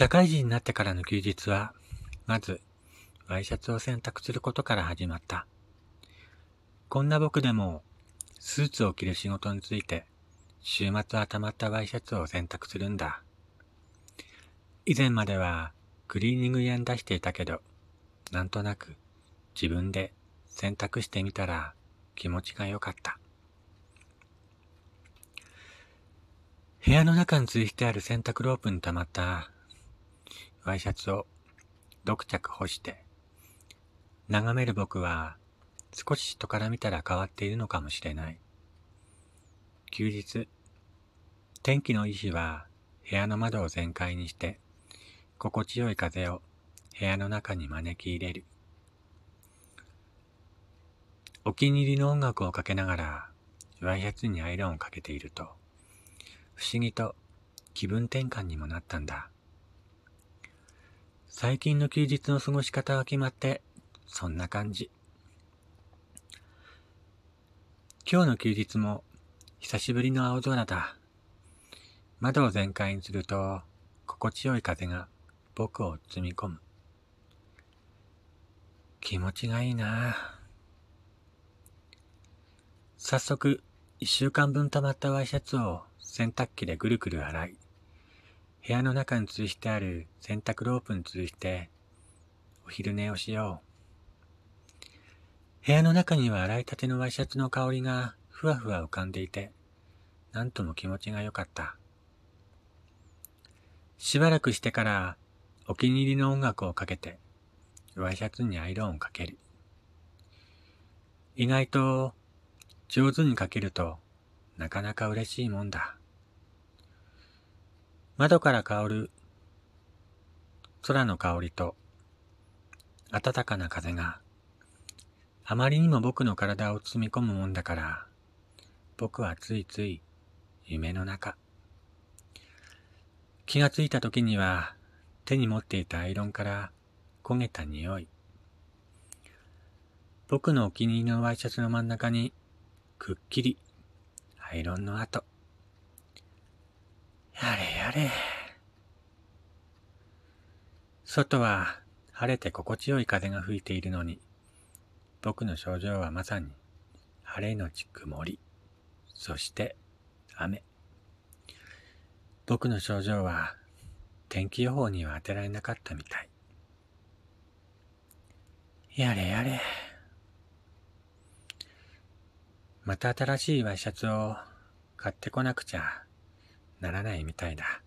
社会人になってからの休日は、まず、ワイシャツを選択することから始まった。こんな僕でも、スーツを着る仕事について、週末はたまったワイシャツを選択するんだ。以前までは、クリーニング屋に出していたけど、なんとなく、自分で選択してみたら、気持ちが良かった。部屋の中についてある洗濯ロープに溜まったワイシャツを6着干して、眺める僕は少し人から見たら変わっているのかもしれない。休日、天気のいい日は部屋の窓を全開にして、心地よい風を部屋の中に招き入れる。お気に入りの音楽をかけながら、ワイシャツにアイロンをかけていると、不思議と気分転換にもなったんだ。最近の休日の過ごし方は決まって、そんな感じ。今日の休日も久しぶりの青空だ。窓を全開にすると、心地よい風が僕を包み込む。気持ちがいいなぁ早速、一週間分溜まったワイシャツを洗濯機でぐるぐる洗い、部屋の中に吊るしてある洗濯ロープに吊るして、お昼寝をしよう。部屋の中には洗いたてのワイシャツの香りがふわふわ浮かんでいて、なんとも気持ちが良かった。しばらくしてからお気に入りの音楽をかけて、ワイシャツにアイロンをかける。意外と上手にかけるとなかなか嬉しいもんだ。窓から香る空の香りと暖かな風があまりにも僕の体を包み込むもんだから僕はついつい夢の中気がついた時には手に持っていたアイロンから焦げた匂い僕のお気に入りのワイシャツの真ん中にくっきりアイロンの跡やれやれ。外は晴れて心地よい風が吹いているのに、僕の症状はまさに晴れのち曇り、そして雨。僕の症状は天気予報には当てられなかったみたい。やれやれ。また新しいワイシャツを買ってこなくちゃならないみたいだ。